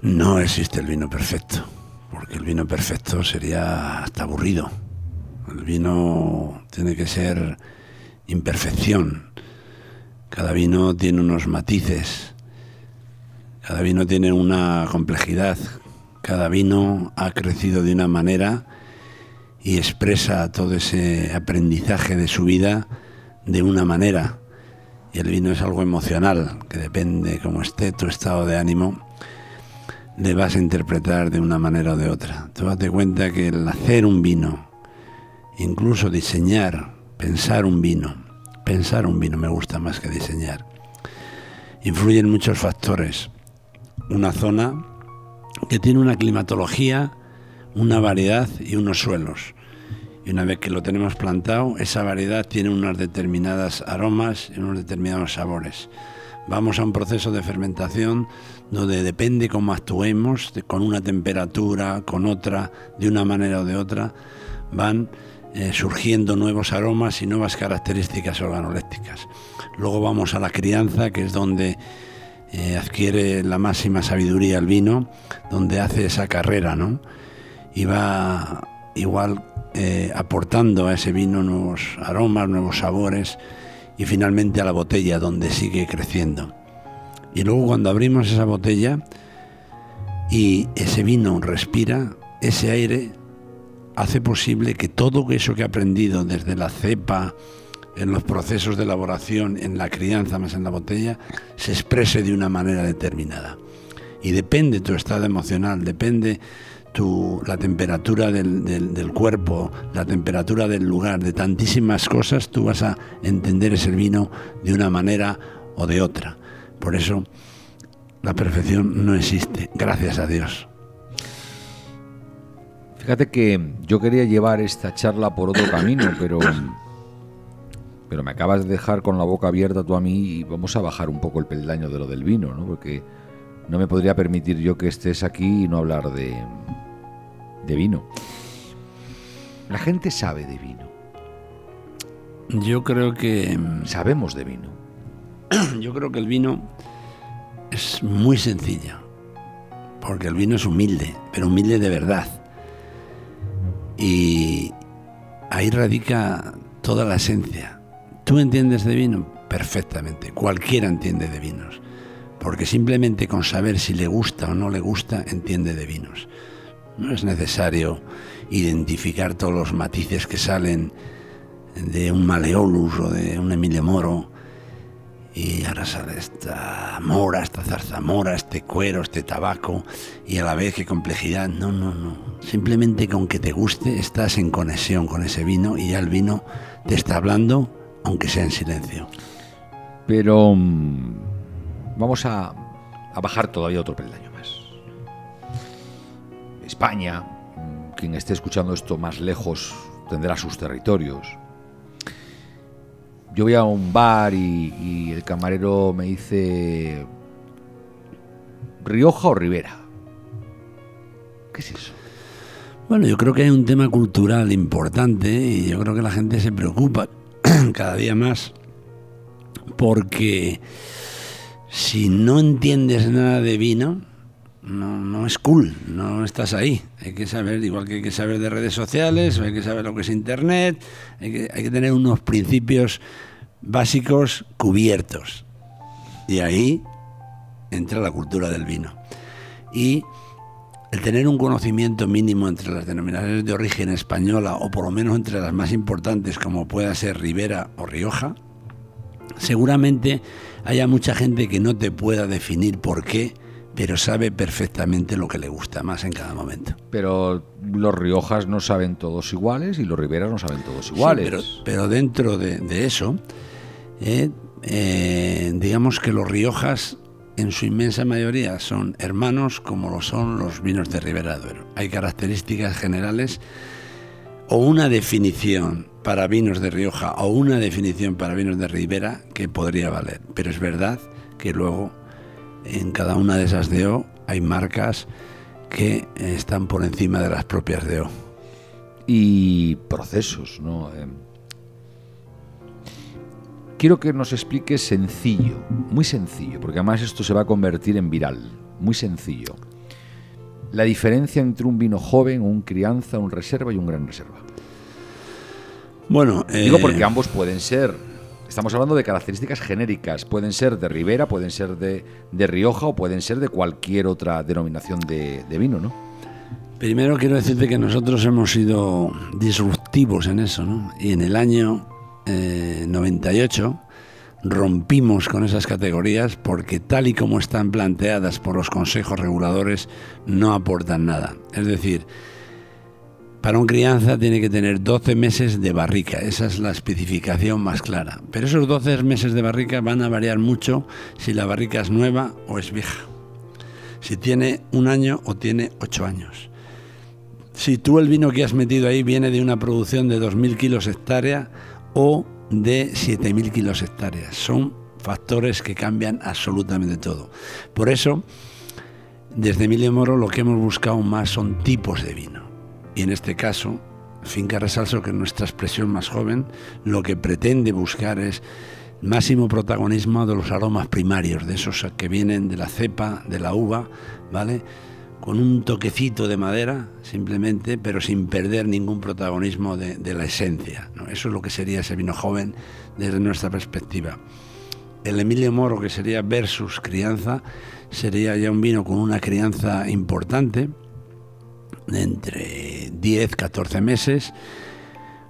No existe el vino perfecto, porque el vino perfecto sería hasta aburrido. El vino tiene que ser imperfección. Cada vino tiene unos matices, cada vino tiene una complejidad, cada vino ha crecido de una manera y expresa todo ese aprendizaje de su vida de una manera. Y el vino es algo emocional, que depende cómo esté tu estado de ánimo, le vas a interpretar de una manera o de otra. Tú date cuenta que el hacer un vino, incluso diseñar, pensar un vino, pensar un vino me gusta más que diseñar, influyen muchos factores. Una zona que tiene una climatología, una variedad y unos suelos. Una vez que lo tenemos plantado, esa variedad tiene unas determinadas aromas y unos determinados sabores. Vamos a un proceso de fermentación donde depende cómo actuemos, con una temperatura, con otra, de una manera o de otra, van eh, surgiendo nuevos aromas y nuevas características organolépticas. Luego vamos a la crianza, que es donde eh, adquiere la máxima sabiduría el vino, donde hace esa carrera, ¿no? Y va igual eh, aportando a ese vino nuevos aromas, nuevos sabores y finalmente a la botella, donde sigue creciendo. Y luego cuando abrimos esa botella y ese vino respira, ese aire hace posible que todo eso que ha aprendido desde la cepa, en los procesos de elaboración, en la crianza más en la botella, se exprese de una manera determinada. Y depende tu estado emocional, depende tu, la temperatura del, del- del cuerpo, la temperatura del lugar, de tantísimas cosas, tú vas a entender ese vino de una manera o de otra. Por eso la perfección no existe, gracias a Dios. Fíjate que yo quería llevar esta charla por otro camino, pero, pero me acabas de dejar con la boca abierta tú a mí y vamos a bajar un poco el peldaño de lo del vino, ¿no? Porque no me podría permitir yo que estés aquí y no hablar de, de vino. La gente sabe de vino, Yo creo que sabemos de vino. Yo creo que el vino es muy sencillo, porque el vino es humilde, pero humilde de verdad. Y ahí radica toda la esencia. ¿Tú entiendes de vino? Perfectamente. Cualquiera entiende de vinos, porque simplemente con saber si le gusta o no le gusta, entiende de vinos. No es necesario identificar todos los matices que salen de un Maleolus o de un Emile Moro y ahora sale esta mora, esta zarzamora, este cuero, este tabaco, y a la vez qué complejidad. No, no, no. Simplemente con que te guste estás en conexión con ese vino y ya el vino te está hablando, aunque sea en silencio. Pero mm, vamos a, a bajar todavía otro peldaño. España, quien esté escuchando esto más lejos, tendrá sus territorios. Yo voy a un bar y, y el camarero me dice Rioja o Ribera. ¿Qué es eso? Bueno, yo creo que hay un tema cultural importante y yo creo que la gente se preocupa cada día más porque si no entiendes nada de vino, no, no es cool, no estás ahí. Hay que saber, igual que hay que saber de redes sociales, hay que saber lo que es Internet, hay que, hay que tener unos principios básicos cubiertos. Y ahí entra la cultura del vino. Y el tener un conocimiento mínimo entre las denominaciones de origen española, o por lo menos entre las más importantes, como pueda ser Ribera o Rioja, seguramente haya mucha gente que no te pueda definir por qué, pero sabe perfectamente lo que le gusta más en cada momento. Pero los Riojas no saben todos iguales y los Riberas no saben todos iguales. Sí, pero, pero dentro de, de eso, eh, eh, digamos que los Riojas en su inmensa mayoría son hermanos como lo son los vinos de Ribera Duero. Hay características generales o una definición para vinos de Rioja o una definición para vinos de Ribera que podría valer. Pero es verdad que luego en cada una de esas DO hay marcas que están por encima de las propias DO. Y procesos, ¿no? Eh, quiero que nos expliques sencillo, muy sencillo, porque además esto se va a convertir en viral, muy sencillo. La diferencia entre un vino joven, un crianza, un reserva y un gran reserva. Bueno, Digo eh, porque ambos pueden ser, estamos hablando de características genéricas, pueden ser de Ribera, pueden ser de, Rioja o pueden ser de cualquier otra denominación de, de vino, ¿no? Primero quiero decirte que nosotros hemos sido disruptivos en eso, ¿no? Y en el año eh, 98 rompimos con esas categorías porque tal y como están planteadas por los consejos reguladores no aportan nada. Es decir, para un crianza tiene que tener 12 meses de barrica, esa es la especificación más clara. Pero esos 12 meses de barrica van a variar mucho si la barrica es nueva o es vieja. Si tiene un año o tiene 8 años. Si tú el vino que has metido ahí viene de una producción de 2.000 kilos hectárea o de 7.000 kilos hectáreas. Son factores que cambian absolutamente todo. Por eso, desde Emilio Moro lo que hemos buscado más son tipos de vino. Y en este caso, Finca Resalso, que es nuestra expresión más joven, lo que pretende buscar es máximo protagonismo de los aromas primarios, de esos que vienen de la cepa, de la uva, ¿vale? Con un toquecito de madera, simplemente, pero sin perder ningún protagonismo de, la esencia. Eso es lo que sería ese vino joven desde nuestra perspectiva. El Emilio Moro, que sería versus crianza, sería ya un vino con una crianza importante, entre 10, 14 meses,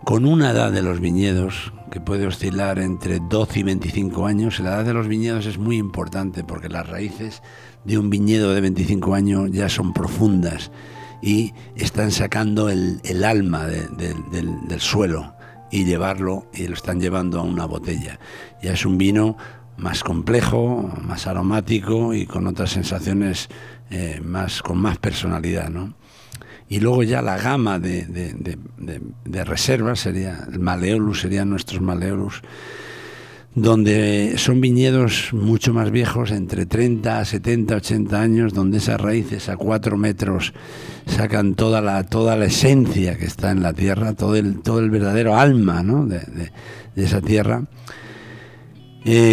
con una edad de los viñedos que puede oscilar entre 12 y 25 años. La edad de los viñedos es muy importante porque las raíces de un viñedo de 25 años ya son profundas y están sacando el, alma de- de- del, del suelo y llevarlo y lo están llevando a una botella. Ya es un vino más complejo, más aromático y con otras sensaciones eh, más con más personalidad, ¿no? Y luego ya la gama de, de, de- reservas sería, el Maleolus serían nuestros Maleolus, donde son viñedos mucho más viejos, entre 30, 70, 80 años, donde esas raíces a 4 metros sacan toda la, toda la esencia que está en la tierra, todo el, todo el verdadero alma ¿no? de esa tierra.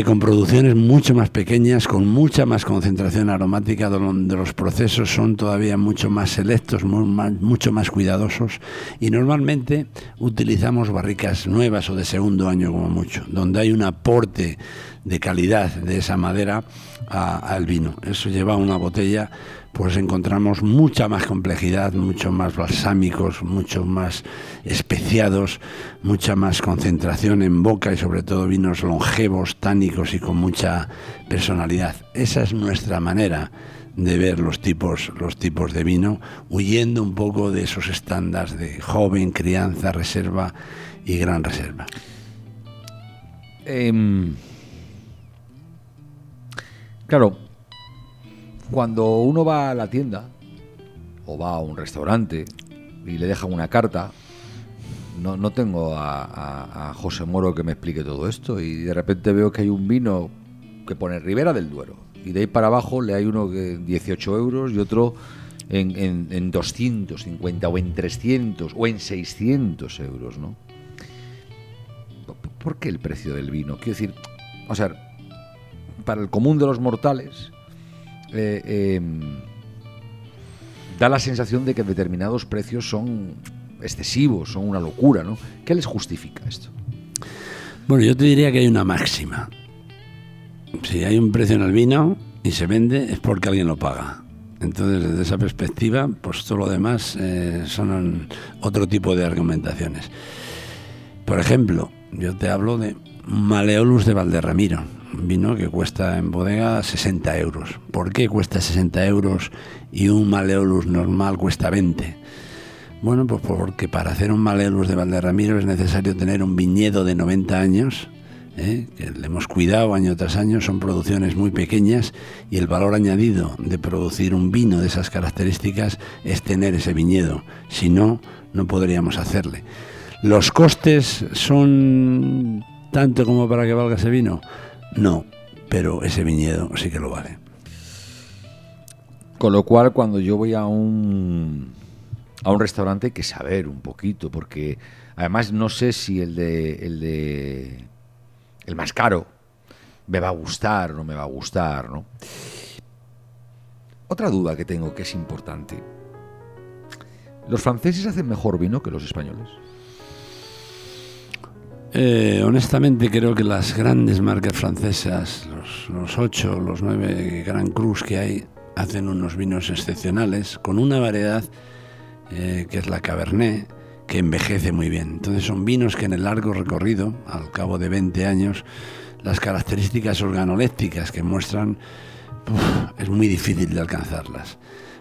Con producciones mucho más pequeñas, con mucha más concentración aromática, donde los procesos son todavía mucho más selectos, mucho más cuidadosos y normalmente utilizamos barricas nuevas o de segundo año como mucho, donde hay un aporte de calidad de esa madera al vino. Eso lleva una botella, pues encontramos mucha más complejidad, mucho más balsámicos, mucho más especiados, mucha más concentración en boca y sobre todo vinos longevos, tánicos y con mucha personalidad. Esa es nuestra manera de ver los tipos, los tipos de vino, huyendo un poco de esos estándares de joven, crianza, reserva y gran reserva. Em, claro, cuando uno va a la tienda o va a un restaurante y le dejan una carta, no, no tengo a, José Moro que me explique todo esto y de repente veo que hay un vino que pone Ribera del Duero y de ahí para abajo le hay uno que en 18 euros y otro en, en, en 250 o en 300 o en 600 euros, ¿no? ¿Por qué el precio del vino? Quiero decir, o sea, para el común de los mortales, eh, eh, da la sensación de que determinados precios son excesivos, son una locura, ¿no? ¿Qué les justifica esto? Bueno, yo te diría que hay una máxima. Si hay un precio en el vino y se vende es porque alguien lo paga. Entonces, desde esa perspectiva, pues todo lo demás eh, son otro tipo de argumentaciones. Por ejemplo, yo te hablo de Maleolus de Valderramiro, vino que cuesta en bodega 60 euros. ¿Por qué cuesta 60 euros y un Maleolus normal cuesta 20? Bueno, pues porque para hacer un Maleolus de Valderramiro es necesario tener un viñedo de 90 años, ¿eh? que le hemos cuidado año tras año, son producciones muy pequeñas y el valor añadido de producir un vino de esas características es tener ese viñedo. Si no, no podríamos hacerle. ¿Los costes son tanto como para que valga ese vino? No, pero ese viñedo sí que lo vale. Con lo cual, cuando yo voy a un a un restaurante hay que saber un poquito, porque además no sé si el de el de el más caro me va a gustar o no me va a gustar, ¿no? Otra duda que tengo que es importante. ¿Los franceses hacen mejor vino que los españoles? Eh, honestamente creo que las grandes marcas francesas, los, ocho, los nueve Gran Cruz que hay, hacen unos vinos excepcionales con una variedad eh, que es la Cabernet, que envejece muy bien. Entonces son vinos que en el largo recorrido, al cabo de 20 años, las características organolépticas que muestran es muy difícil de alcanzarlas.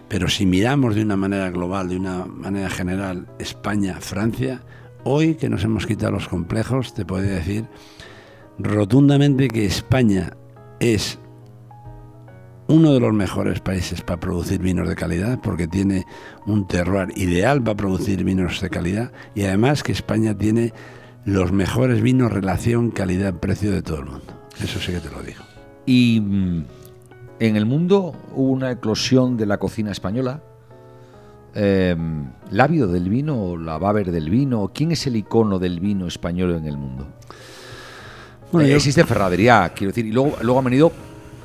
Pero si miramos de una manera global, de una manera general, España, Francia, hoy que nos hemos quitado los complejos, te puedo decir rotundamente que España es uno de los mejores países para producir vinos de calidad porque tiene un terroir ideal para producir vinos de calidad y además que España tiene los mejores vinos relación calidad-precio de todo el mundo. Eso sí que te lo digo. Y mm, en el mundo hubo una eclosión de la cocina española. Eh, ¿Labio del vino, la Baber del vino? ¿Quién es el icono del vino español en el mundo? Bueno, Eh, yo- Existe Ferradería, quiero decir, y luego, luego han venido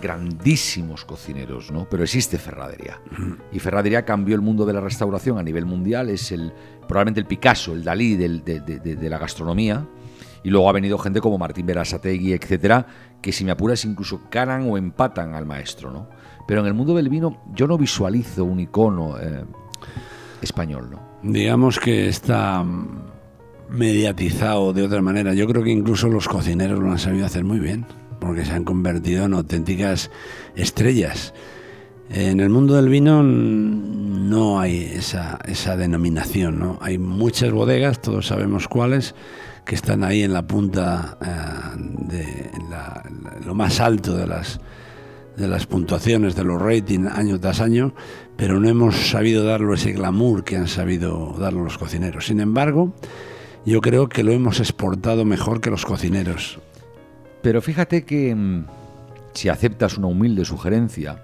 grandísimos cocineros, ¿no? Pero existe Ferradería. Y Ferradería cambió el mundo de la restauración a nivel mundial, es el probablemente el Picasso, el Dalí del- de, de- de- de la gastronomía. Y luego ha venido gente como Martín Berasategui, etcétera, que si me apuras incluso ganan o empatan al maestro, ¿no? Pero en el mundo del vino yo no visualizo un icono eh, español, digamos que está mediatizado de otra manera. Yo creo que incluso los cocineros lo han sabido hacer muy bien, porque se han convertido en auténticas estrellas. En el mundo del vino no hay esa, esa denominación, ¿no? Hay muchas bodegas, todos sabemos cuáles, que están ahí en la punta eh, de la- lo más alto de las, de las puntuaciones, de los ratings año tras año, pero no hemos sabido darlo ese glamour que han sabido darlo los cocineros. Sin embargo, yo creo que lo hemos exportado mejor que los cocineros. Pero fíjate que mm, si aceptas una humilde sugerencia,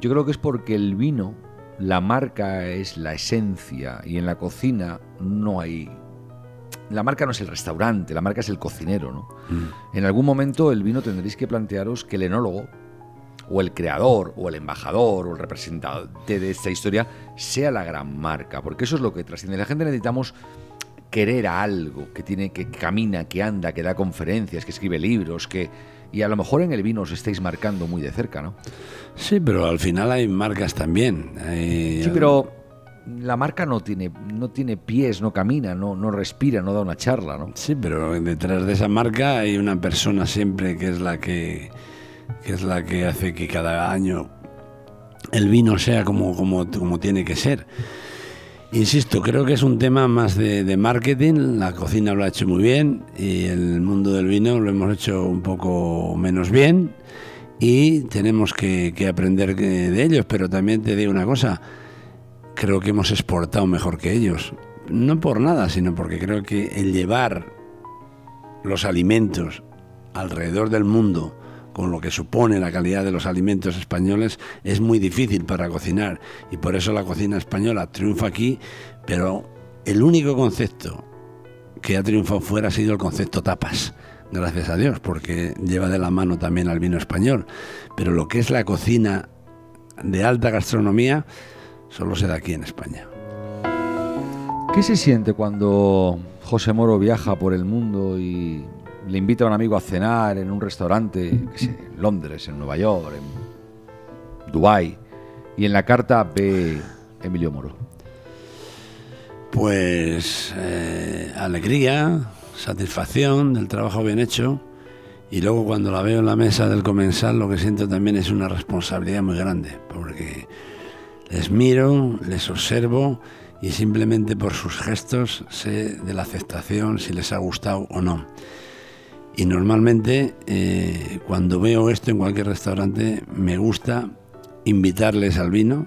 yo creo que es porque el vino, la marca es la esencia y en la cocina no hay... La marca no es el restaurante, la marca es el cocinero, ¿no? En algún momento el vino tendréis que plantearos que el enólogo o el creador o el embajador o el representante de esta historia sea la gran marca, porque eso es lo que trasciende. La gente necesitamos querer a algo que tiene que camina, que anda, que da conferencias, que escribe libros, que y a lo mejor en el vino os estáis marcando muy de cerca, ¿no? Sí, pero al final hay marcas también. Hay- Sí, pero la marca no tiene no tiene pies, no camina, no no respira, no da una charla, ¿no? Sí, pero detrás de esa marca hay una persona siempre que es la que, que es la que hace que cada año el vino sea como, como, como tiene que ser. Insisto, creo que es un tema más de, marketing. La cocina lo ha hecho muy bien y el mundo del vino lo hemos hecho un poco menos bien y tenemos que, aprender de ellos. Pero también te digo una cosa, creo que hemos exportado mejor que ellos. No por nada, sino porque creo que el llevar los alimentos alrededor del mundo, con lo que supone la calidad de los alimentos españoles, es muy difícil para cocinar. Y por eso la cocina española triunfa aquí, pero el único concepto que ha triunfado fuera ha sido el concepto tapas. gracias a Dios, porque lleva de la mano también al vino español. Pero lo que es la cocina de alta gastronomía solo se da aquí en España. ¿Qué se siente cuando José Moro viaja por el mundo y le invita a un amigo a cenar en un restaurante, en Londres, en Nueva York, en Dubái, y en la carta ve Emilio Moro? Pues eh, alegría, satisfacción del trabajo bien hecho y luego cuando la veo en la mesa del comensal lo que siento también es una responsabilidad muy grande porque les miro, les observo y simplemente por sus gestos sé de la aceptación si les ha gustado o no. Y normalmente eh, cuando veo esto en cualquier restaurante me gusta invitarles al vino.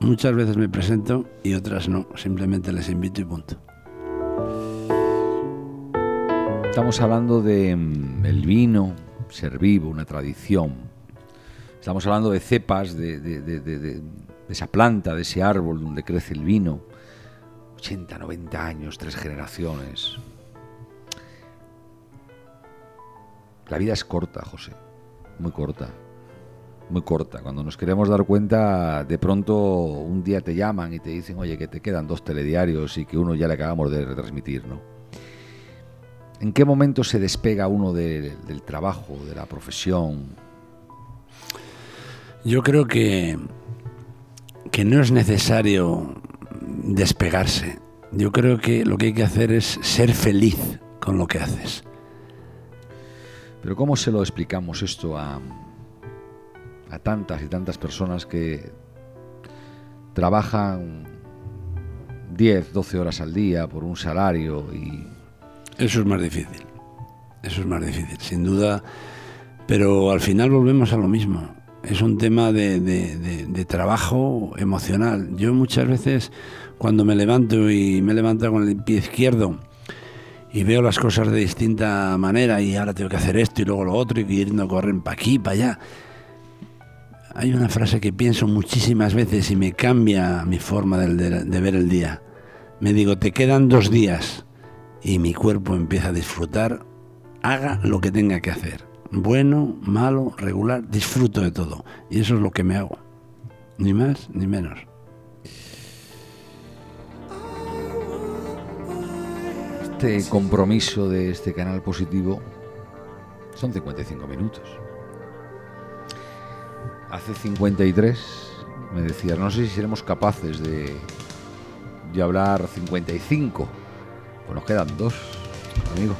Muchas veces me presento y otras no, simplemente les invito y punto. Estamos hablando de mm, el vino, ser vivo, una tradición. Estamos hablando de cepas, de, esa planta, de ese árbol donde crece el vino. 80, 90 años, tres generaciones. La vida es corta, José. Muy corta. Muy corta. Cuando nos queremos dar cuenta, de pronto un día te llaman y te dicen, oye, que te quedan dos telediarios y que uno ya le acabamos de retransmitir, ¿no? ¿En qué momento se despega uno de- del trabajo, de la profesión? Yo creo que, que no es necesario despegarse. Yo creo que lo que hay que hacer es ser feliz con lo que haces. Pero ¿cómo se lo explicamos esto a, a tantas y tantas personas que trabajan 10, 12 horas al día por un salario y Eso es más difícil. Eso es más difícil, sin duda. Pero al final volvemos a lo mismo. Es un tema de, de- de- de trabajo emocional. Yo muchas veces cuando me levanto y me levanto con el pie izquierdo y veo las cosas de distinta manera y ahora tengo que hacer esto y luego lo otro y ir a correr para aquí, para allá. Hay una frase que pienso muchísimas veces y me cambia mi forma de- de ver el día. Me digo, te quedan dos días y mi cuerpo empieza a disfrutar, haga lo que tenga que hacer. Bueno, malo, regular, disfruto de todo. Y eso es lo que me hago. Ni más ni menos. Este compromiso de este canal positivo son 55 minutos. Hace 53 me decías, no sé si seremos capaces de, de hablar 55. Pues nos quedan dos, amigo.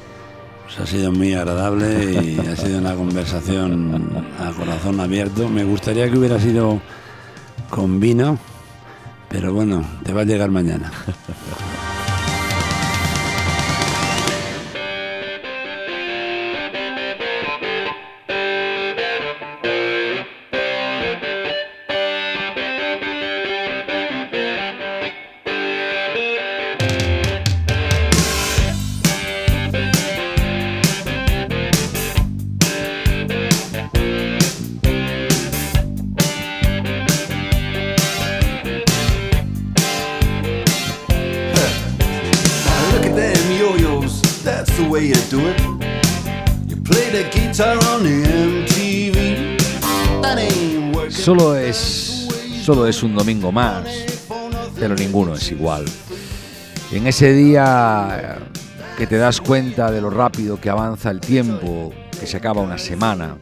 Pues ha sido muy agradable y ha sido una conversación a corazón abierto. Me gustaría que hubiera sido con vino, pero bueno, te va a llegar mañana. Solo es un domingo más, pero ninguno es igual. En ese día que te das cuenta de lo rápido que avanza el tiempo, que se acaba una semana,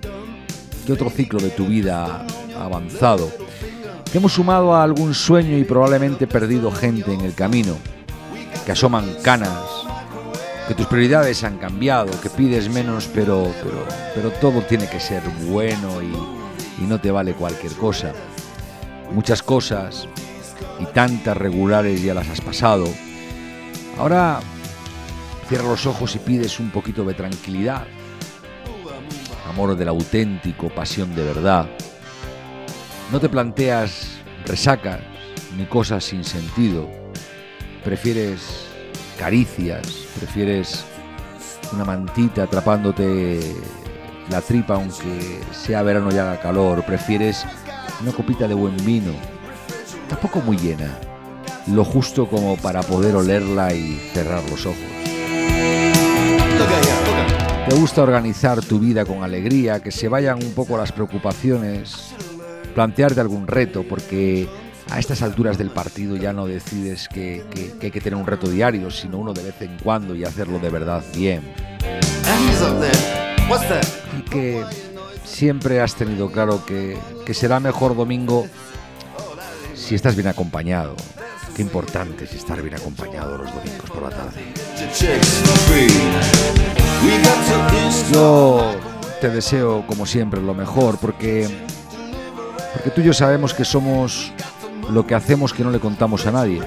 que otro ciclo de tu vida ha avanzado, que hemos sumado a algún sueño y probablemente perdido gente en el camino, que asoman canas, que tus prioridades han cambiado, que pides menos, pero, pero, pero todo tiene que ser bueno y, y no te vale cualquier cosa. Muchas cosas y tantas regulares ya las has pasado. Ahora cierra los ojos y pides un poquito de tranquilidad, amor del auténtico, pasión de verdad. No te planteas resacas ni cosas sin sentido. Prefieres caricias, prefieres una mantita atrapándote la tripa aunque sea verano y haga calor. Prefieres una copita de buen vino, tampoco muy llena, lo justo como para poder olerla y cerrar los ojos. Te gusta organizar tu vida con alegría, que se vayan un poco las preocupaciones, plantearte algún reto, porque a estas alturas del partido ya no decides que, que- que hay que tener un reto diario, sino uno de vez en cuando y hacerlo de verdad bien. Y que siempre has tenido claro que, que será mejor domingo si estás bien acompañado. Qué importante es estar bien acompañado los domingos por la tarde. Yo te deseo, como siempre, lo mejor, porque, porque tú y yo sabemos que somos lo que hacemos que no le contamos a nadie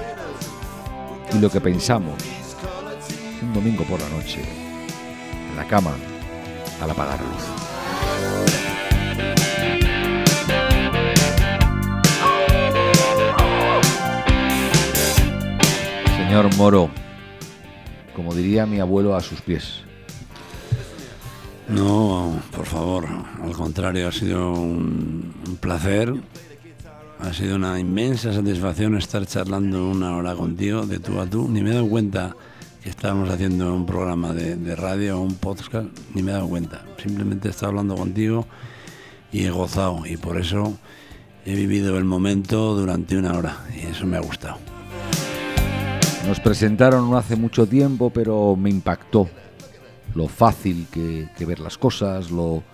y lo que pensamos un domingo por la noche, en la cama, al apagar la luz. Señor Moro, como diría mi abuelo a sus pies. No, por favor, al contrario, ha sido un, placer. Ha sido una inmensa satisfacción estar charlando una hora contigo, de tú a tú. Ni me he dado cuenta que estábamos haciendo un programa de, radio un podcast, ni me he dado cuenta. Simplemente he estado hablando contigo y he gozado. Y por eso he vivido el momento durante una hora. Y eso me ha gustado. Nos presentaron no hace mucho tiempo, pero me impactó lo fácil que, ver las cosas, lo,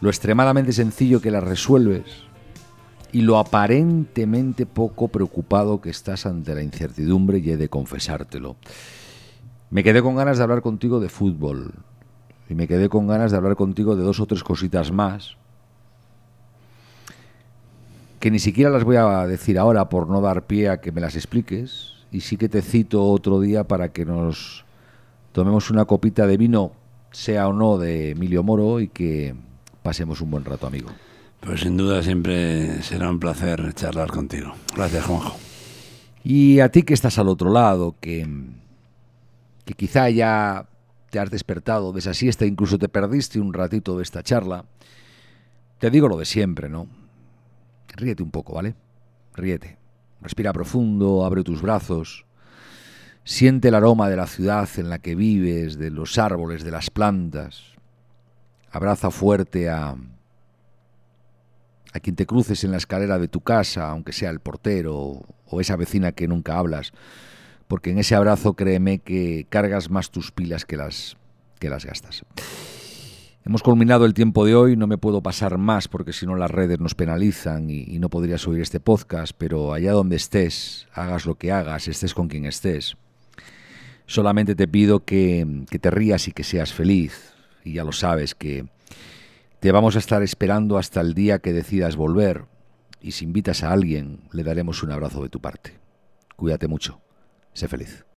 lo extremadamente sencillo que las resuelves y lo aparentemente poco preocupado que estás ante la incertidumbre y he de confesártelo. Me quedé con ganas de hablar contigo de fútbol y me quedé con ganas de hablar contigo de dos o tres cositas más que ni siquiera las voy a decir ahora por no dar pie a que me las expliques y sí que te cito otro día para que nos tomemos una copita de vino, sea o no de Emilio Moro, y que pasemos un buen rato, amigo. Pues sin duda siempre será un placer charlar contigo. Gracias, Juanjo. Y a ti que estás al otro lado, que, que quizá ya te has despertado de esa siesta, incluso te perdiste un ratito de esta charla, te digo lo de siempre, ¿no? Ríete un poco, ¿vale? Ríete. Respira profundo, abre tus brazos. Siente el aroma de la ciudad en la que vives, de los árboles, de las plantas. Abraza fuerte a, a quien te cruces en la escalera de tu casa, aunque sea el portero o esa vecina que nunca hablas, porque en ese abrazo créeme que cargas más tus pilas que las, que las gastas. Hemos culminado el tiempo de hoy, no me puedo pasar más porque si no las redes nos penalizan y, no podrías oír este podcast, pero allá donde estés, hagas lo que hagas, estés con quien estés, solamente te pido que, que te rías y que seas feliz. Y ya lo sabes que te vamos a estar esperando hasta el día que decidas volver. Y si invitas a alguien, le daremos un abrazo de tu parte. Cuídate mucho. Sé feliz.